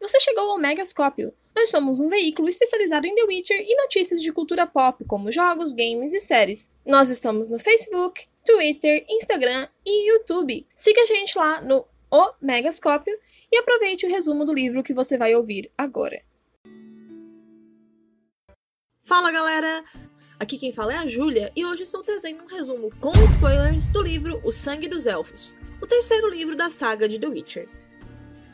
Você chegou ao Megascópio. Nós somos um veículo especializado em The Witcher e notícias de cultura pop, como jogos, games e séries. Nós estamos no Facebook, Twitter, Instagram e YouTube. Siga a gente lá no O Megascópio e aproveite o resumo do livro que você vai ouvir agora. Fala galera! Aqui quem fala é a Júlia e hoje estou trazendo um resumo com spoilers do livro O Sangue dos Elfos, o terceiro livro da saga de The Witcher.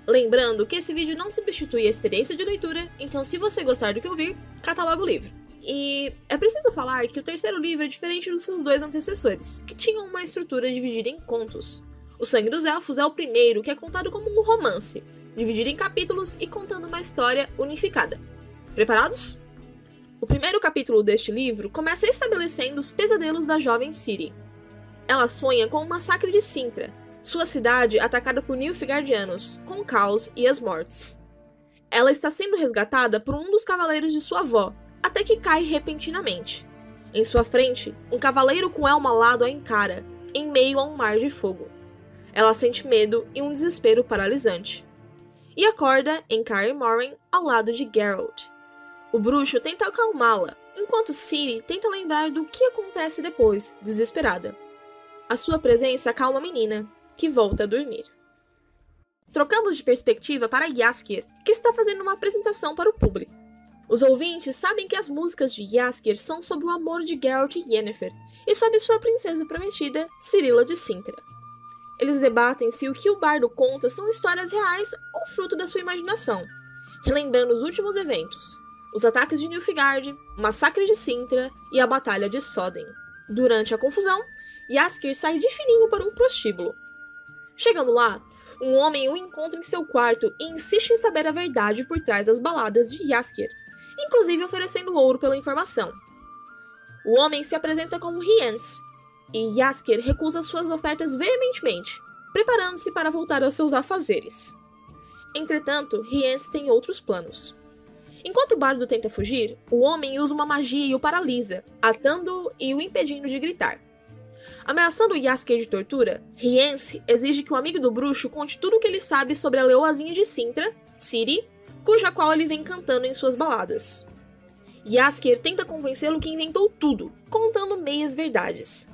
Lembrando que esse vídeo não substitui a experiência de leitura, então se você gostar do que ouvir, catalogue o livro. E é preciso falar que o terceiro livro é diferente dos seus dois antecessores, que tinham uma estrutura dividida em contos. O Sangue dos Elfos é o primeiro que é contado como um romance, dividido em capítulos e contando uma história unificada. Preparados? O primeiro capítulo deste livro começa estabelecendo os pesadelos da jovem Ciri. Ela sonha com o massacre de Sintra, sua cidade atacada por Nilfgaardianos, com caos e as mortes. Ela está sendo resgatada por um dos cavaleiros de sua avó, até que cai repentinamente. Em sua frente, um cavaleiro com elmo alado a encara, em meio a um mar de fogo. Ela sente medo e um desespero paralisante. E acorda em Kaer Morhen ao lado de Geralt. O bruxo tenta acalmá-la, enquanto Ciri tenta lembrar do que acontece depois, desesperada. A sua presença acalma a menina, que volta a dormir. Trocamos de perspectiva para Yaskir, que está fazendo uma apresentação para o público. Os ouvintes sabem que as músicas de Yaskir são sobre o amor de Geralt e Yennefer e sobre sua princesa prometida, Cirila de Sintra. Eles debatem se o que o bardo conta são histórias reais ou fruto da sua imaginação, relembrando os últimos eventos, os ataques de Nilfgaard, o massacre de Sintra e a batalha de Soden. Durante a confusão, Yaskir sai de fininho para um prostíbulo, Chegando lá, um homem o encontra em seu quarto e insiste em saber a verdade por trás das baladas de Yaskir, inclusive oferecendo ouro pela informação. O homem se apresenta como Riens, e Yaskir recusa suas ofertas veementemente, preparando-se para voltar aos seus afazeres. Entretanto, Riens tem outros planos. Enquanto o bardo tenta fugir, o homem usa uma magia e o paralisa, atando-o e o impedindo de gritar. Ameaçando Yasker de tortura, Riense exige que o amigo do bruxo conte tudo o que ele sabe sobre a leoazinha de Sintra, Ciri, cuja qual ele vem cantando em suas baladas. Yasker tenta convencê-lo que inventou tudo, contando meias verdades.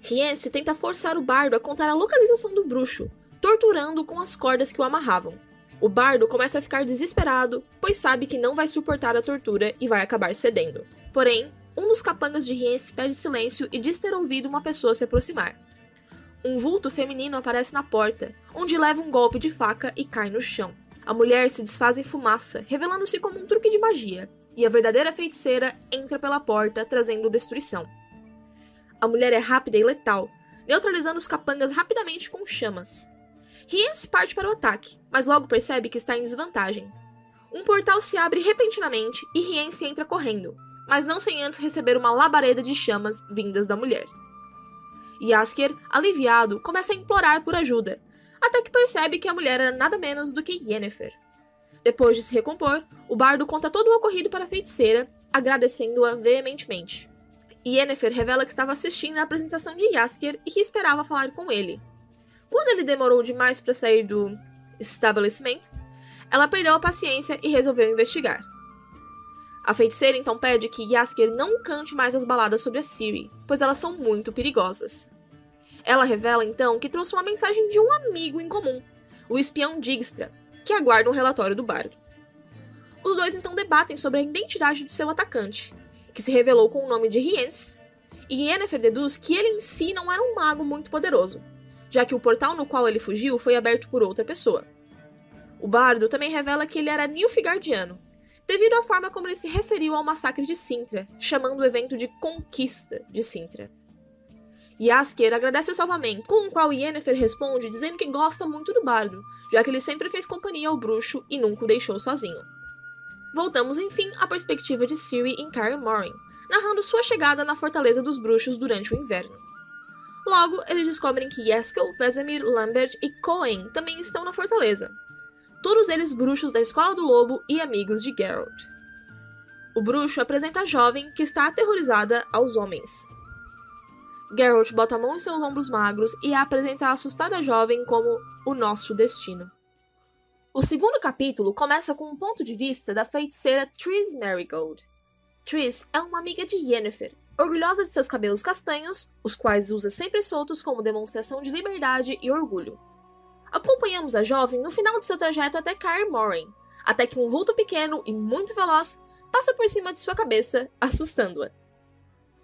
Riense tenta forçar o bardo a contar a localização do bruxo, torturando com as cordas que o amarravam. O bardo começa a ficar desesperado, pois sabe que não vai suportar a tortura e vai acabar cedendo. Porém, um dos capangas de Riense pede silêncio e diz ter ouvido uma pessoa se aproximar. Um vulto feminino aparece na porta, onde leva um golpe de faca e cai no chão. A mulher se desfaz em fumaça, revelando-se como um truque de magia, e a verdadeira feiticeira entra pela porta, trazendo destruição. A mulher é rápida e letal, neutralizando os capangas rapidamente com chamas. Riense parte para o ataque, mas logo percebe que está em desvantagem. Um portal se abre repentinamente e Riense entra correndo, mas não sem antes receber uma labareda de chamas vindas da mulher. Yasker, aliviado, começa a implorar por ajuda, até que percebe que a mulher era nada menos do que Yennefer. Depois de se recompor, o bardo conta todo o ocorrido para a feiticeira, agradecendo-a veementemente. Yennefer revela que estava assistindo à apresentação de Yasker e que esperava falar com ele. Quando ele demorou demais para sair do estabelecimento, ela perdeu a paciência e resolveu investigar. A feiticeira então pede que Yasker não cante mais as baladas sobre a Ciri, pois elas são muito perigosas. Ela revela então que trouxe uma mensagem de um amigo em comum, o espião Digstra, que aguarda um relatório do bardo. Os dois então debatem sobre a identidade do seu atacante, que se revelou com o nome de Riens, e Yennefer deduz que ele em si não era um mago muito poderoso, já que o portal no qual ele fugiu foi aberto por outra pessoa. O bardo também revela que ele era Nilfgaardiano, devido à forma como ele se referiu ao massacre de Sintra, chamando o evento de Conquista de Sintra. Yasker agradece o salvamento, com o qual Yennefer responde dizendo que gosta muito do bardo, já que ele sempre fez companhia ao bruxo e nunca o deixou sozinho. Voltamos enfim à perspectiva de Ciri em Kaer Morhen, narrando sua chegada na Fortaleza dos Bruxos durante o inverno. Logo, eles descobrem que Yeskel, Vesemir, Lambert e Cohen também estão na fortaleza, todos eles bruxos da Escola do Lobo e amigos de Geralt. O bruxo apresenta a jovem que está aterrorizada aos homens. Geralt bota a mão em seus ombros magros e a apresenta a assustada jovem como o nosso destino. O segundo capítulo começa com um ponto de vista da feiticeira Tris Marigold. Tris é uma amiga de Yennefer, orgulhosa de seus cabelos castanhos, os quais usa sempre soltos como demonstração de liberdade e orgulho. Acompanhamos a jovem no final de seu trajeto até Kaer Morhen, até que um vulto pequeno e muito veloz passa por cima de sua cabeça, assustando-a.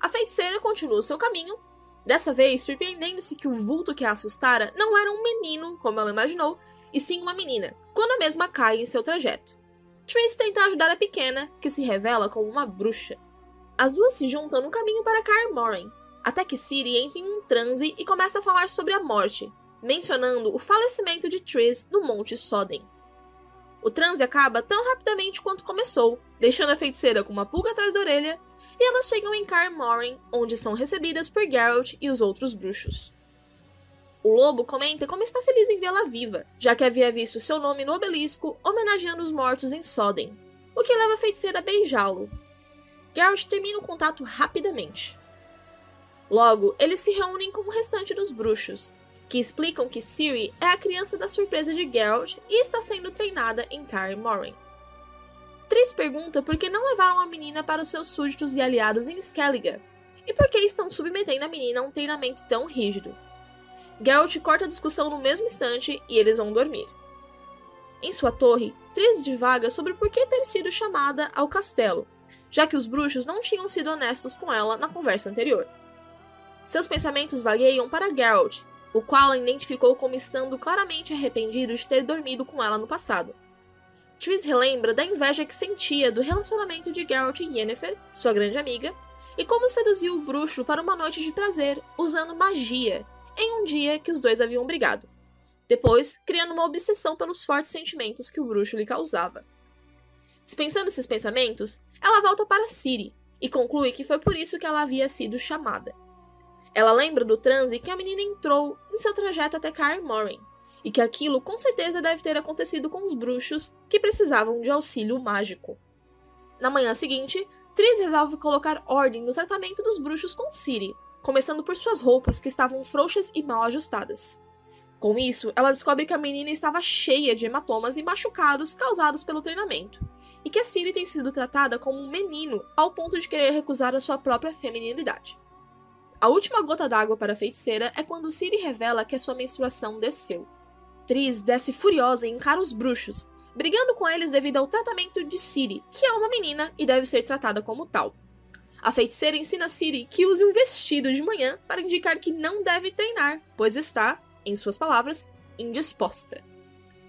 A feiticeira continua seu caminho, dessa vez surpreendendo-se que o vulto que a assustara não era um menino, como ela imaginou, e sim uma menina, quando a mesma cai em seu trajeto. Triss tenta ajudar a pequena, que se revela como uma bruxa. As duas se juntam no caminho para Kaer Morhen, até que Ciri entra em um transe e começa a falar sobre a morte, mencionando o falecimento de Triss no Monte Soden. O transe acaba tão rapidamente quanto começou, deixando a feiticeira com uma pulga atrás da orelha, e elas chegam em Kaer Morhen, onde são recebidas por Geralt e os outros bruxos. O lobo comenta como está feliz em vê-la viva, já que havia visto seu nome no obelisco homenageando os mortos em Soden, o que leva a feiticeira a beijá-lo. Geralt termina o contato rapidamente. Logo, eles se reúnem com o restante dos bruxos, que explicam que Ciri é a criança da surpresa de Geralt e está sendo treinada em Kaer Morhen. Triss pergunta por que não levaram a menina para os seus súditos e aliados em Skellige, e por que estão submetendo a menina a um treinamento tão rígido. Geralt corta a discussão no mesmo instante e eles vão dormir. Em sua torre, Triss divaga sobre por que ter sido chamada ao castelo, já que os bruxos não tinham sido honestos com ela na conversa anterior. Seus pensamentos vagueiam para Geralt, o qual a identificou como estando claramente arrependido de ter dormido com ela no passado. Triss relembra da inveja que sentia do relacionamento de Geralt e Yennefer, sua grande amiga, e como seduziu o bruxo para uma noite de prazer usando magia, em um dia que os dois haviam brigado. Depois, criando uma obsessão pelos fortes sentimentos que o bruxo lhe causava. Dispensando esses pensamentos, ela volta para Ciri e conclui que foi por isso que ela havia sido chamada. Ela lembra do transe que a menina entrou em seu trajeto até Kaer Morhen, e que aquilo com certeza deve ter acontecido com os bruxos que precisavam de auxílio mágico. Na manhã seguinte, Triss resolve colocar ordem no tratamento dos bruxos com Ciri, começando por suas roupas que estavam frouxas e mal ajustadas. Com isso, ela descobre que a menina estava cheia de hematomas e machucados causados pelo treinamento, e que a Ciri tem sido tratada como um menino ao ponto de querer recusar a sua própria feminilidade. A última gota d'água para a feiticeira é quando Ciri revela que a sua menstruação desceu. Tris desce furiosa e encara os bruxos, brigando com eles devido ao tratamento de Ciri, que é uma menina e deve ser tratada como tal. A feiticeira ensina Ciri que use um vestido de manhã para indicar que não deve treinar, pois está, em suas palavras, indisposta.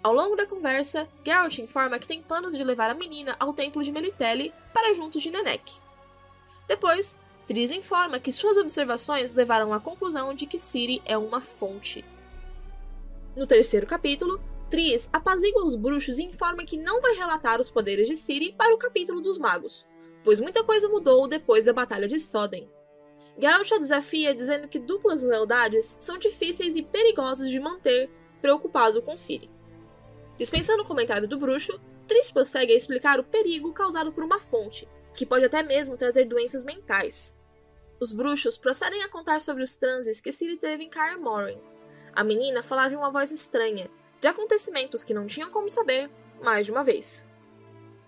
Ao longo da conversa, Geralt informa que tem planos de levar a menina ao templo de Melitele para junto de Nenek. Depois, Tris informa que suas observações levaram à conclusão de que Ciri é uma fonte. No terceiro capítulo, Tris apazigua os bruxos e informa que não vai relatar os poderes de Ciri para o capítulo dos magos, pois muita coisa mudou depois da Batalha de Soden. Geralt a desafia dizendo que duplas lealdades são difíceis e perigosas de manter, preocupado com Ciri. Dispensando o comentário do bruxo, Tris prossegue a explicar o perigo causado por uma fonte, que pode até mesmo trazer doenças mentais. Os bruxos procedem a contar sobre os transes que Ciri teve em Kaer Morhen. A menina falava em uma voz estranha, de acontecimentos que não tinham como saber, mais de uma vez.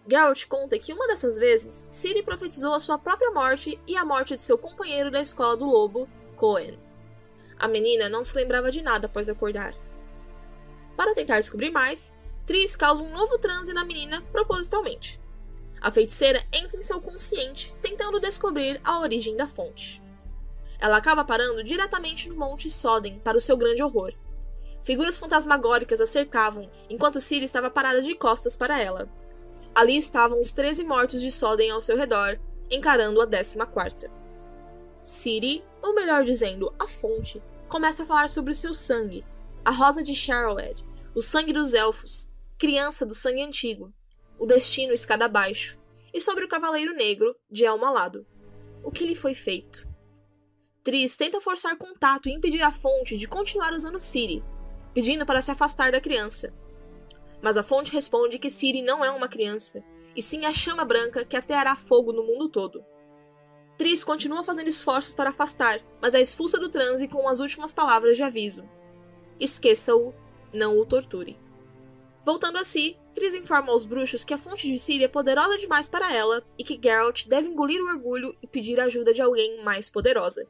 Geralt conta que uma dessas vezes, Ciri profetizou a sua própria morte e a morte de seu companheiro da escola do lobo, Cohen. A menina não se lembrava de nada após acordar. Para tentar descobrir mais, Tris causa um novo transe na menina propositalmente. A feiticeira entra em seu consciente, tentando descobrir a origem da fonte. Ela acaba parando diretamente no Monte Soden, para o seu grande horror. Figuras fantasmagóricas a cercavam, enquanto Ciri estava parada de costas para ela. Ali estavam os 13 mortos de Soden ao seu redor, encarando a 14. Ciri, ou melhor dizendo, a fonte, começa a falar sobre o seu sangue, a rosa de Charled, o sangue dos elfos, criança do sangue antigo, o destino escada abaixo, e sobre o Cavaleiro Negro, de Elmo Alado. O que lhe foi feito? Tris tenta forçar contato e impedir a fonte de continuar usando Siri, pedindo para se afastar da criança. Mas a fonte responde que Siri não é uma criança, e sim a chama branca que ateará fogo no mundo todo. Tris continua fazendo esforços para afastar, mas é expulsa do transe com as últimas palavras de aviso: Esqueça-o, não o torture. Voltando a si, Triss informa aos bruxos que a fonte de Ciri é poderosa demais para ela e que Geralt deve engolir o orgulho e pedir a ajuda de alguém mais poderosa.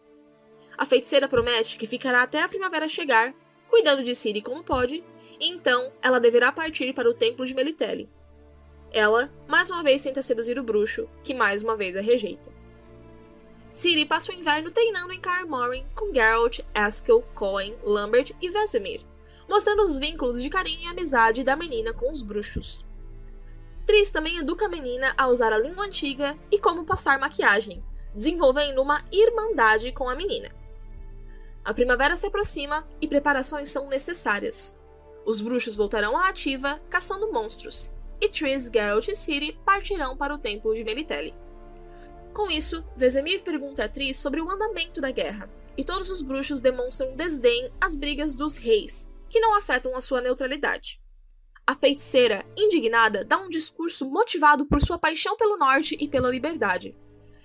A feiticeira promete que ficará até a primavera chegar, cuidando de Ciri como pode, e então ela deverá partir para o templo de Melitele. Ela, mais uma vez, tenta seduzir o bruxo, que mais uma vez a rejeita. Ciri passa o inverno treinando em Kaer Morhen com Geralt, Askel, Cohen, Lambert e Vesemir, mostrando os vínculos de carinho e amizade da menina com os bruxos. Triss também educa a menina a usar a língua antiga e como passar maquiagem, desenvolvendo uma irmandade com a menina. A primavera se aproxima e preparações são necessárias. Os bruxos voltarão à ativa, caçando monstros, e Triss, Geralt e Ciri partirão para o templo de Melitele. Com isso, Vesemir pergunta a Triss sobre o andamento da guerra, e todos os bruxos demonstram desdém às brigas dos reis, que não afetam a sua neutralidade. A feiticeira, indignada, dá um discurso motivado por sua paixão pelo norte e pela liberdade.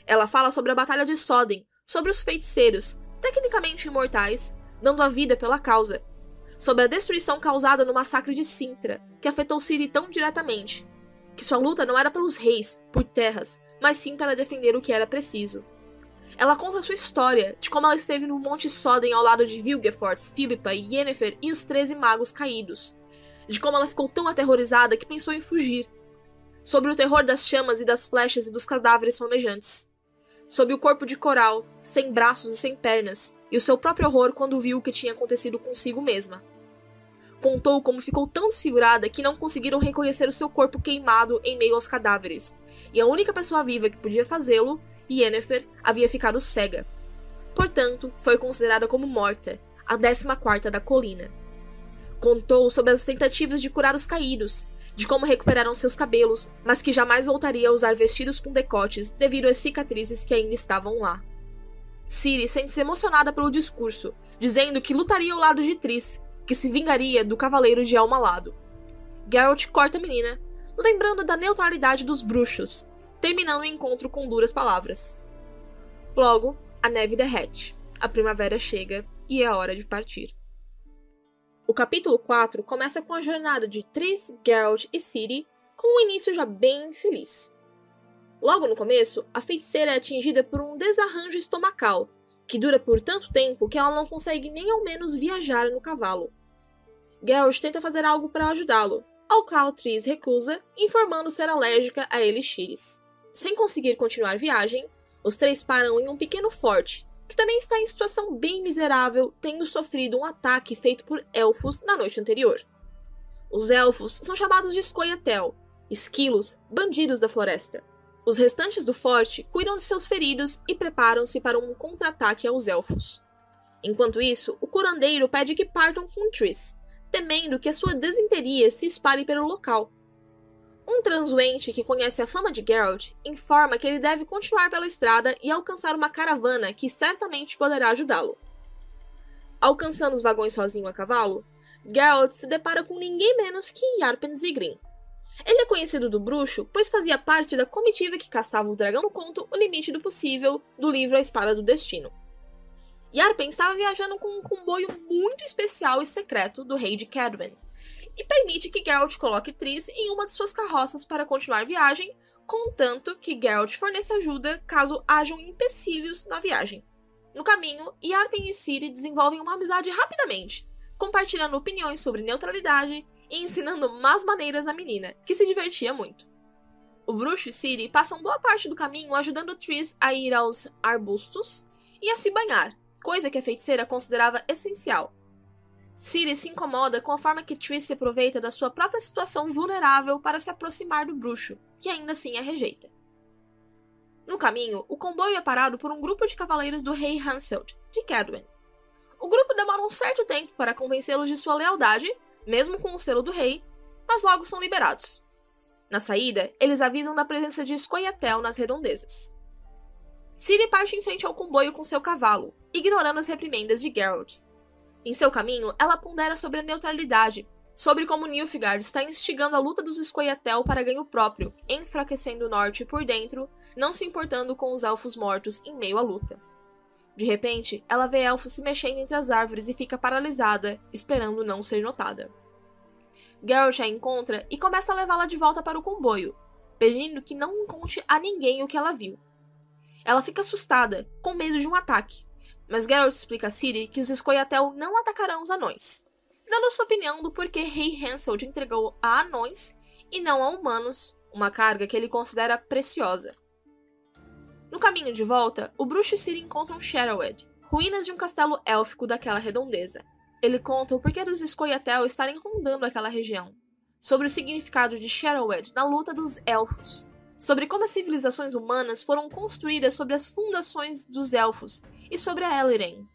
Ela fala sobre a Batalha de Soden, sobre os feiticeiros, tecnicamente imortais, dando a vida pela causa, sobre a destruição causada no massacre de Sintra, que afetou Ciri tão diretamente, que sua luta não era pelos reis, por terras, mas sim para defender o que era preciso. Ela conta sua história, de como ela esteve no Monte Soden ao lado de Vilgefortz, Philippa, Yennefer e os Treze Magos Caídos. De como ela ficou tão aterrorizada que pensou em fugir. Sobre o terror das chamas e das flechas e dos cadáveres flamejantes. Sobre o corpo de Coral, sem braços e sem pernas, e o seu próprio horror quando viu o que tinha acontecido consigo mesma. Contou como ficou tão desfigurada que não conseguiram reconhecer o seu corpo queimado em meio aos cadáveres, e a única pessoa viva que podia fazê-lo Yennefer havia ficado cega. Portanto, foi considerada como morta, a 14 da colina. Contou sobre as tentativas de curar os caídos, de como recuperaram seus cabelos, mas que jamais voltaria a usar vestidos com decotes devido às cicatrizes que ainda estavam lá. Ciri sente-se emocionada pelo discurso, dizendo que lutaria ao lado de Triss, que se vingaria do cavaleiro de Almalado. Geralt corta a menina, lembrando da neutralidade dos bruxos, terminando o encontro com duras palavras. Logo, a neve derrete, a primavera chega e é hora de partir. O capítulo 4 começa com a jornada de Triss, Geralt e Ciri, com um início já bem feliz. Logo no começo, a feiticeira é atingida por um desarranjo estomacal, que dura por tanto tempo que ela não consegue nem ao menos viajar no cavalo. Geralt tenta fazer algo para ajudá-lo, ao qual Triss recusa, informando ser alérgica a elixires. Sem conseguir continuar viagem, os três param em um pequeno forte, que também está em situação bem miserável, tendo sofrido um ataque feito por elfos na noite anterior. Os elfos são chamados de Scoia'tael, esquilos, bandidos da floresta. Os restantes do forte cuidam de seus feridos e preparam-se para um contra-ataque aos elfos. Enquanto isso, o curandeiro pede que partam com Triss, temendo que a sua desinteria se espalhe pelo local, um transuente que conhece a fama de Geralt informa que ele deve continuar pela estrada e alcançar uma caravana que certamente poderá ajudá-lo. Alcançando os vagões sozinho a cavalo, Geralt se depara com ninguém menos que Yarpen Zigrin. Ele é conhecido do bruxo, pois fazia parte da comitiva que caçava o dragão no conto O Limite do Possível, do livro A Espada do Destino. Yarpen estava viajando com um comboio muito especial e secreto do rei de Cadwen, e permite que Geralt coloque Triss em uma de suas carroças para continuar viagem, contanto que Geralt forneça ajuda caso hajam empecilhos na viagem. No caminho, Yarpen e Ciri desenvolvem uma amizade rapidamente, compartilhando opiniões sobre neutralidade e ensinando más maneiras à menina, que se divertia muito. O bruxo e Ciri passam boa parte do caminho ajudando Triss a ir aos arbustos e a se banhar, coisa que a feiticeira considerava essencial, Ciri se incomoda com a forma que Triss se aproveita da sua própria situação vulnerável para se aproximar do bruxo, que ainda assim a rejeita. No caminho, o comboio é parado por um grupo de cavaleiros do rei Hanseld, de Cadwyn. O grupo demora um certo tempo para convencê-los de sua lealdade, mesmo com o selo do rei, mas logo são liberados. Na saída, eles avisam da presença de Scoia'tael nas redondezas. Ciri parte em frente ao comboio com seu cavalo, ignorando as reprimendas de Geralt. Em seu caminho, ela pondera sobre a neutralidade, sobre como Nilfgaard está instigando a luta dos Scoia'tael para ganho próprio, enfraquecendo o norte por dentro, não se importando com os elfos mortos em meio à luta. De repente, ela vê elfos se mexendo entre as árvores e fica paralisada, esperando não ser notada. Geralt a encontra e começa a levá-la de volta para o comboio, pedindo que não conte a ninguém o que ela viu. Ela fica assustada, com medo de um ataque, mas Geralt explica a Ciri que os Scoia'tael não atacarão os anões, dando sua opinião do porquê Rei Hansel entregou a anões e não a humanos uma carga que ele considera preciosa. No caminho de volta, o bruxo e Ciri encontram Sherrowed, ruínas de um castelo élfico daquela redondeza. Ele conta o porquê dos Scoia'tael estarem rondando aquela região, sobre o significado de Sherrowed na luta dos elfos, sobre como as civilizações humanas foram construídas sobre as fundações dos elfos e sobre a Eliren.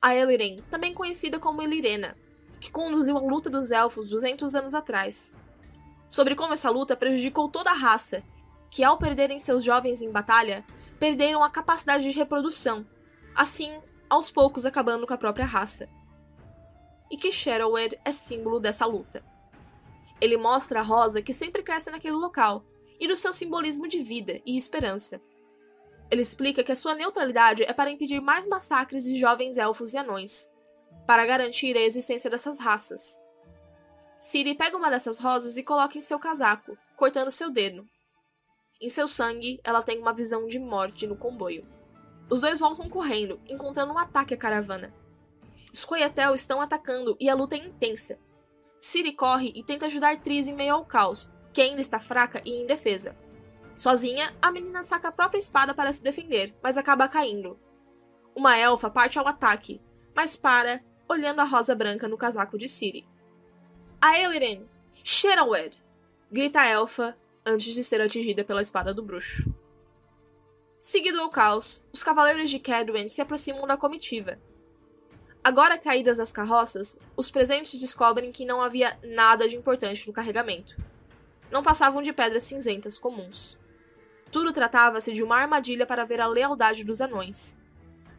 A Eliren, também conhecida como Elirena, que conduziu a luta dos elfos 200 anos atrás. Sobre como essa luta prejudicou toda a raça, que ao perderem seus jovens em batalha, perderam a capacidade de reprodução, assim, aos poucos acabando com a própria raça. E que Sherrowed é símbolo dessa luta. Ele mostra a rosa que sempre cresce naquele local e do seu simbolismo de vida e esperança. Ele explica que a sua neutralidade é para impedir mais massacres de jovens elfos e anões, para garantir a existência dessas raças. Ciri pega uma dessas rosas e coloca em seu casaco, cortando seu dedo. Em seu sangue, ela tem uma visão de morte no comboio. Os dois voltam correndo, encontrando um ataque à caravana. Os Coyatel estão atacando e a luta é intensa, Ciri corre e tenta ajudar Tris em meio ao caos, ainda está fraca e indefesa. Sozinha, a menina saca a própria espada para se defender, mas acaba caindo. Uma elfa parte ao ataque, mas para, olhando a rosa branca no casaco de Ciri. A Eliren! Sheralwed! grita a elfa antes de ser atingida pela espada do bruxo. Seguido ao caos, os cavaleiros de Cadwyn se aproximam da comitiva, Agora caídas as carroças, os presentes descobrem que não havia nada de importante no carregamento. Não passavam de pedras cinzentas comuns. Tudo tratava-se de uma armadilha para ver a lealdade dos anões.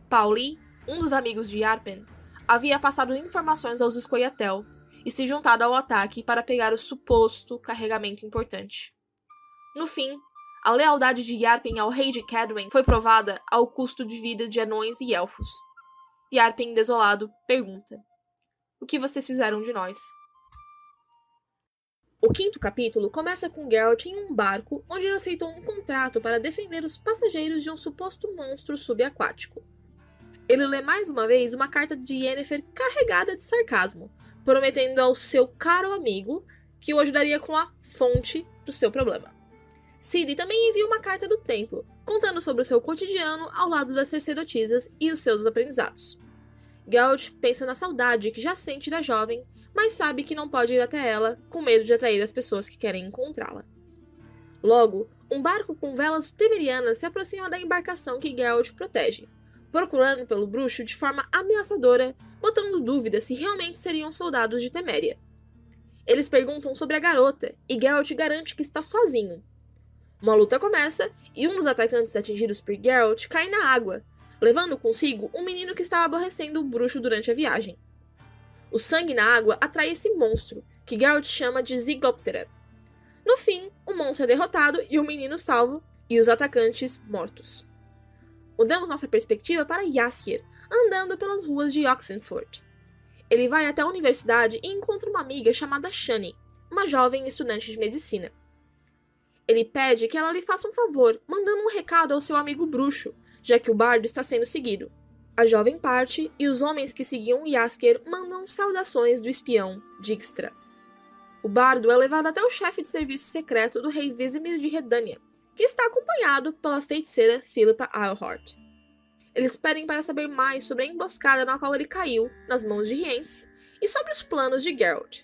Pauli, um dos amigos de Yarpen, havia passado informações aos Scoia'tael e se juntado ao ataque para pegar o suposto carregamento importante. No fim, a lealdade de Yarpen ao rei de Cadwyn foi provada ao custo de vida de anões e elfos. E Arpen, desolado, pergunta: O que vocês fizeram de nós? O quinto capítulo começa com Geralt em um barco onde ele aceitou um contrato para defender os passageiros de um suposto monstro subaquático. Ele lê mais uma vez uma carta de Yennefer carregada de sarcasmo, prometendo ao seu caro amigo que o ajudaria com a fonte do seu problema. Ciri também envia uma carta do tempo, contando sobre o seu cotidiano ao lado das sacerdotisas e os seus aprendizados. Geralt pensa na saudade que já sente da jovem, mas sabe que não pode ir até ela, com medo de atrair as pessoas que querem encontrá-la. Logo, um barco com velas temerianas se aproxima da embarcação que Geralt protege, procurando pelo bruxo de forma ameaçadora, botando dúvida se realmente seriam soldados de Teméria. Eles perguntam sobre a garota, e Geralt garante que está sozinho, uma luta começa e um dos atacantes atingidos por Geralt cai na água, levando consigo um menino que estava aborrecendo o bruxo durante a viagem. O sangue na água atrai esse monstro, que Geralt chama de Zigoptera. No fim, o monstro é derrotado e o menino salvo, e os atacantes mortos. Mudamos nossa perspectiva para Jaskier, andando pelas ruas de Oxenford. Ele vai até a universidade e encontra uma amiga chamada Shani, uma jovem estudante de medicina. Ele pede que ela lhe faça um favor, mandando um recado ao seu amigo bruxo, já que o bardo está sendo seguido. A jovem parte e os homens que seguiam Yasker mandam saudações do espião, Dijkstra. O bardo é levado até o chefe de serviço secreto do rei Vesemir de Redânia, que está acompanhado pela feiticeira Philippa Eilhart. Eles pedem para saber mais sobre a emboscada na qual ele caiu, nas mãos de Rience, e sobre os planos de Geralt.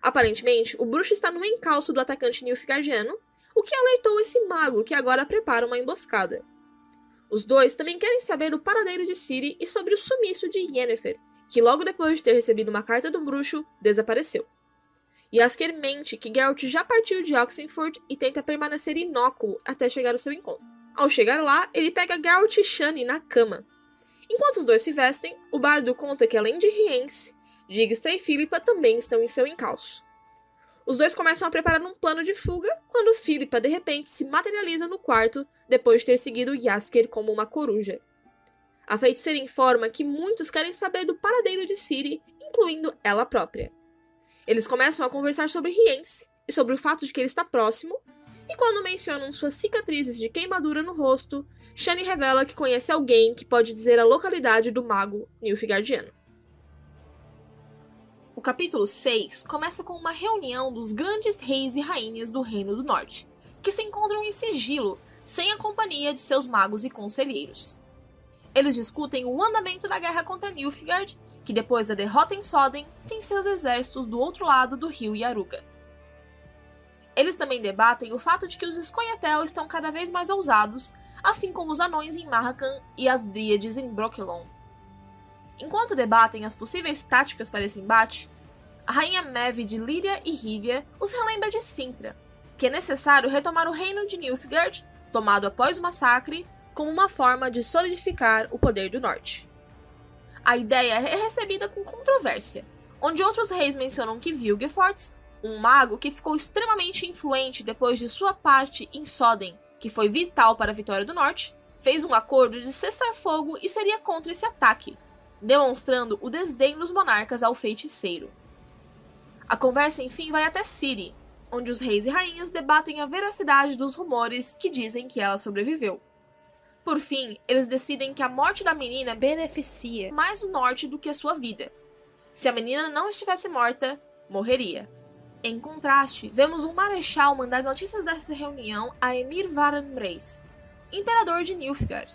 Aparentemente, o bruxo está no encalço do atacante Nilfgaardiano o que alertou esse mago que agora prepara uma emboscada. Os dois também querem saber o paradeiro de Ciri e sobre o sumiço de Yennefer, que logo depois de ter recebido uma carta do bruxo, desapareceu. Yasker mente que Geralt já partiu de Oxenford e tenta permanecer inócuo até chegar ao seu encontro. Ao chegar lá, ele pega Geralt e Shani na cama. Enquanto os dois se vestem, o bardo conta que além de Rience, Digsta e Philippa também estão em seu encalço. Os dois começam a preparar um plano de fuga quando Philippa de repente se materializa no quarto depois de ter seguido Yasker como uma coruja. A feiticeira informa que muitos querem saber do paradeiro de Ciri, incluindo ela própria. Eles começam a conversar sobre Riense e sobre o fato de que ele está próximo, e quando mencionam suas cicatrizes de queimadura no rosto, Shani revela que conhece alguém que pode dizer a localidade do mago Nilfgaardiano. Capítulo 6 começa com uma reunião dos grandes reis e rainhas do Reino do Norte, que se encontram em sigilo, sem a companhia de seus magos e conselheiros. Eles discutem o andamento da guerra contra Nilfgaard, que depois da derrota em Soden, tem seus exércitos do outro lado do rio Yaruga. Eles também debatem o fato de que os Scoia'tael estão cada vez mais ousados, assim como os anões em Marrakan e as dríades em Brokilon. Enquanto debatem as possíveis táticas para esse embate, a rainha Mev de Líria e Rívia os relembra de Sintra, que é necessário retomar o reino de Nilfgaard, tomado após o massacre, como uma forma de solidificar o poder do norte. A ideia é recebida com controvérsia, onde outros reis mencionam que Vilgefortz, um mago que ficou extremamente influente depois de sua parte em Soden, que foi vital para a vitória do norte, fez um acordo de cessar fogo e seria contra esse ataque, demonstrando o desdém dos monarcas ao feiticeiro. A conversa, enfim, vai até Ciri, onde os reis e rainhas debatem a veracidade dos rumores que dizem que ela sobreviveu. Por fim, eles decidem que a morte da menina beneficia mais o norte do que a sua vida. Se a menina não estivesse morta, morreria. Em contraste, vemos um marechal mandar notícias dessa reunião a Emir Varan Reis, imperador de Nilfgaard.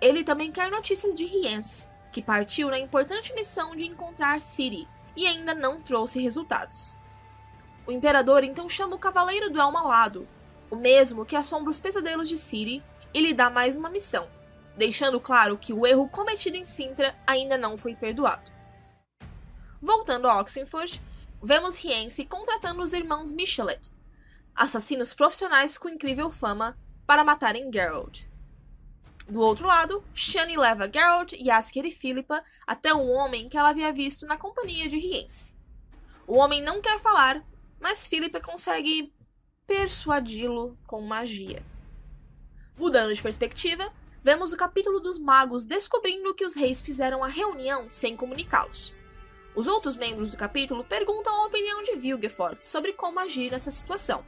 Ele também quer notícias de Riens, que partiu na importante missão de encontrar Ciri e ainda não trouxe resultados. O imperador então chama o Cavaleiro do Elmalado, o mesmo que assombra os pesadelos de Ciri, e lhe dá mais uma missão, deixando claro que o erro cometido em Sintra ainda não foi perdoado. Voltando a Oxenford, vemos Riense contratando os irmãos Michelet, assassinos profissionais com incrível fama, para matarem Geralt. Do outro lado, Shani leva Geralt, Yasker e Philippa até um homem que ela havia visto na companhia de Riense. O homem não quer falar, mas Philip consegue persuadi-lo com magia. Mudando de perspectiva, vemos o capítulo dos magos descobrindo que os reis fizeram a reunião sem comunicá-los. Os outros membros do capítulo perguntam a opinião de Vilgefort sobre como agir nessa situação.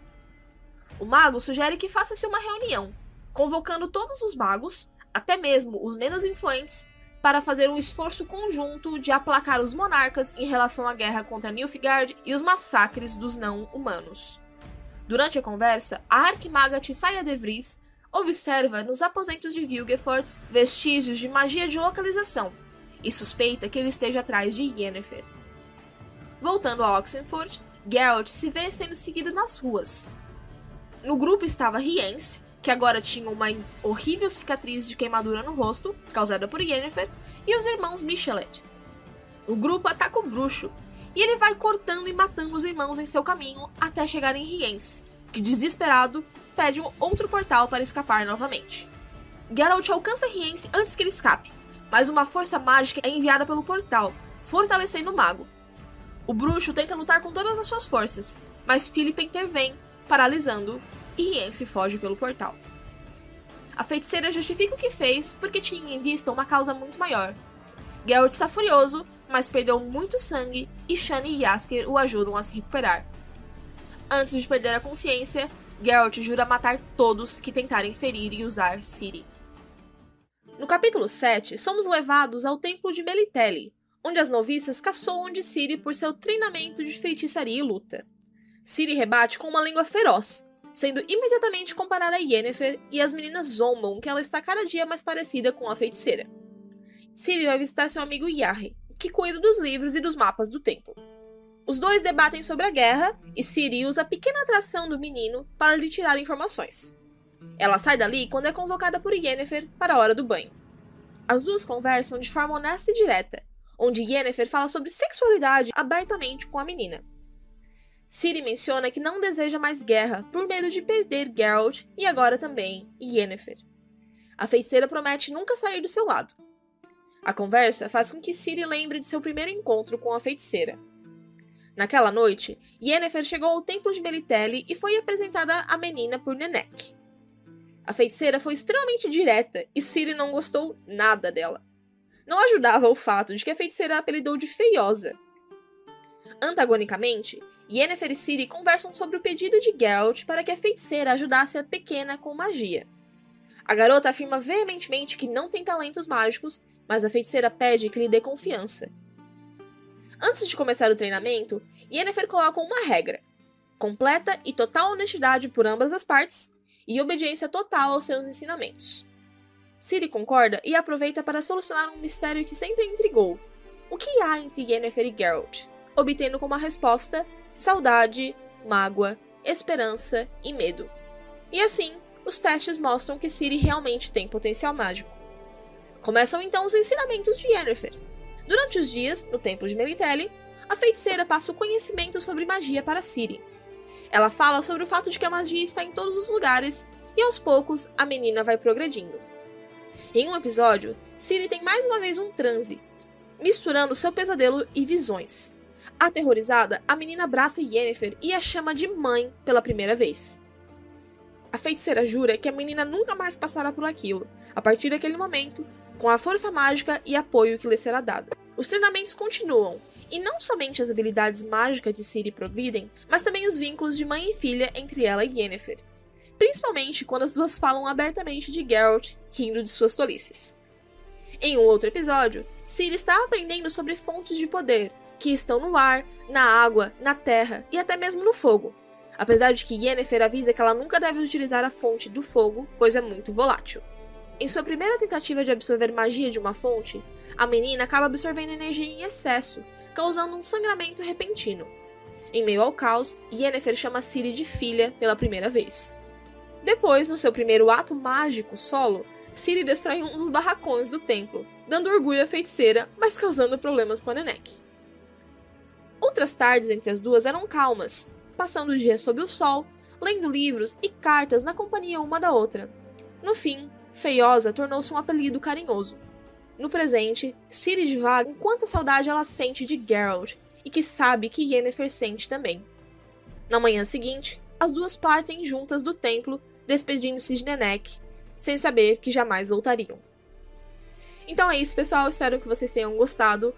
O mago sugere que faça-se uma reunião, convocando todos os magos, até mesmo os menos influentes, para fazer um esforço conjunto de aplacar os monarcas em relação à guerra contra Nilfgaard e os massacres dos não-humanos. Durante a conversa, a arquimaga Tissaia de Vries observa nos aposentos de Vilgefortz vestígios de magia de localização e suspeita que ele esteja atrás de Yennefer. Voltando a Oxenford, Geralt se vê sendo seguido nas ruas. No grupo estava Riense, que agora tinham uma horrível cicatriz de queimadura no rosto, causada por Yennefer, e os irmãos Michelet. O grupo ataca o bruxo, e ele vai cortando e matando os irmãos em seu caminho até chegar em Riense, que, desesperado, pede um outro portal para escapar novamente. Geralt alcança Riense antes que ele escape, mas uma força mágica é enviada pelo portal, fortalecendo o mago. O bruxo tenta lutar com todas as suas forças, mas Philip intervém, paralisando e Riense foge pelo portal. A feiticeira justifica o que fez porque tinha em vista uma causa muito maior. Geralt está furioso, mas perdeu muito sangue e Shani e Yasker o ajudam a se recuperar. Antes de perder a consciência, Geralt jura matar todos que tentarem ferir e usar Ciri. No capítulo 7, somos levados ao templo de Melitele, onde as noviças caçoam de Ciri por seu treinamento de feitiçaria e luta. Ciri rebate com uma língua feroz, sendo imediatamente comparada a Yennefer, e as meninas zombam que ela está cada dia mais parecida com a feiticeira. Ciri vai visitar seu amigo Yarre, que cuida dos livros e dos mapas do templo. Os dois debatem sobre a guerra e Ciri usa a pequena atração do menino para lhe tirar informações. Ela sai dali quando é convocada por Yennefer para a hora do banho. As duas conversam de forma honesta e direta, onde Yennefer fala sobre sexualidade abertamente com a menina. Ciri menciona que não deseja mais guerra por medo de perder Geralt e agora também Yennefer. A feiticeira promete nunca sair do seu lado. A conversa faz com que Ciri lembre de seu primeiro encontro com a feiticeira. Naquela noite, Yennefer chegou ao templo de Melitele e foi apresentada à menina por Nenek. A feiticeira foi extremamente direta e Ciri não gostou nada dela. Não ajudava o fato de que a feiticeira a apelidou de feiosa, Antagonicamente, Yennefer e Ciri conversam sobre o pedido de Geralt para que a feiticeira ajudasse a pequena com magia. A garota afirma veementemente que não tem talentos mágicos, mas a feiticeira pede que lhe dê confiança. Antes de começar o treinamento, Yennefer coloca uma regra: completa e total honestidade por ambas as partes e obediência total aos seus ensinamentos. Ciri concorda e aproveita para solucionar um mistério que sempre intrigou. O que há entre Yennefer e Geralt? Obtendo como resposta saudade, mágoa, esperança e medo. E assim, os testes mostram que Ciri realmente tem potencial mágico. Começam então os ensinamentos de Yennefer. Durante os dias, no templo de Melitele, a feiticeira passa o conhecimento sobre magia para Ciri. Ela fala sobre o fato de que a magia está em todos os lugares e aos poucos a menina vai progredindo. Em um episódio, Ciri tem mais uma vez um transe, misturando seu pesadelo e visões. Aterrorizada, a menina abraça Yennefer e a chama de mãe pela primeira vez. A feiticeira jura que a menina nunca mais passará por aquilo, a partir daquele momento, com a força mágica e apoio que lhe será dado. Os treinamentos continuam, e não somente as habilidades mágicas de Ciri progridem, mas também os vínculos de mãe e filha entre ela e Yennefer. Principalmente quando as duas falam abertamente de Geralt, rindo de suas tolices. Em um outro episódio, Ciri está aprendendo sobre fontes de poder, que estão no ar, na água, na terra e até mesmo no fogo. Apesar de que Yennefer avisa que ela nunca deve utilizar a fonte do fogo, pois é muito volátil. Em sua primeira tentativa de absorver magia de uma fonte, a menina acaba absorvendo energia em excesso, causando um sangramento repentino. Em meio ao caos, Yennefer chama Ciri de filha pela primeira vez. Depois, no seu primeiro ato mágico solo, Ciri destrói um dos barracões do templo, dando orgulho à feiticeira, mas causando problemas com a Nenek. Outras tardes entre as duas eram calmas, passando o dia sob o sol, lendo livros e cartas na companhia uma da outra. No fim, Feiosa tornou-se um apelido carinhoso. No presente, Ciri divaga quanta saudade ela sente de Geralt e que sabe que Yennefer sente também. Na manhã seguinte, as duas partem juntas do templo, despedindo-se de Nenek, sem saber que jamais voltariam. Então é isso, pessoal. Espero que vocês tenham gostado.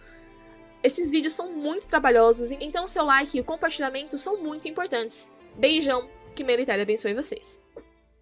Esses vídeos são muito trabalhosos, então o seu like e o compartilhamento são muito importantes. Beijão, que Meritéria abençoe vocês.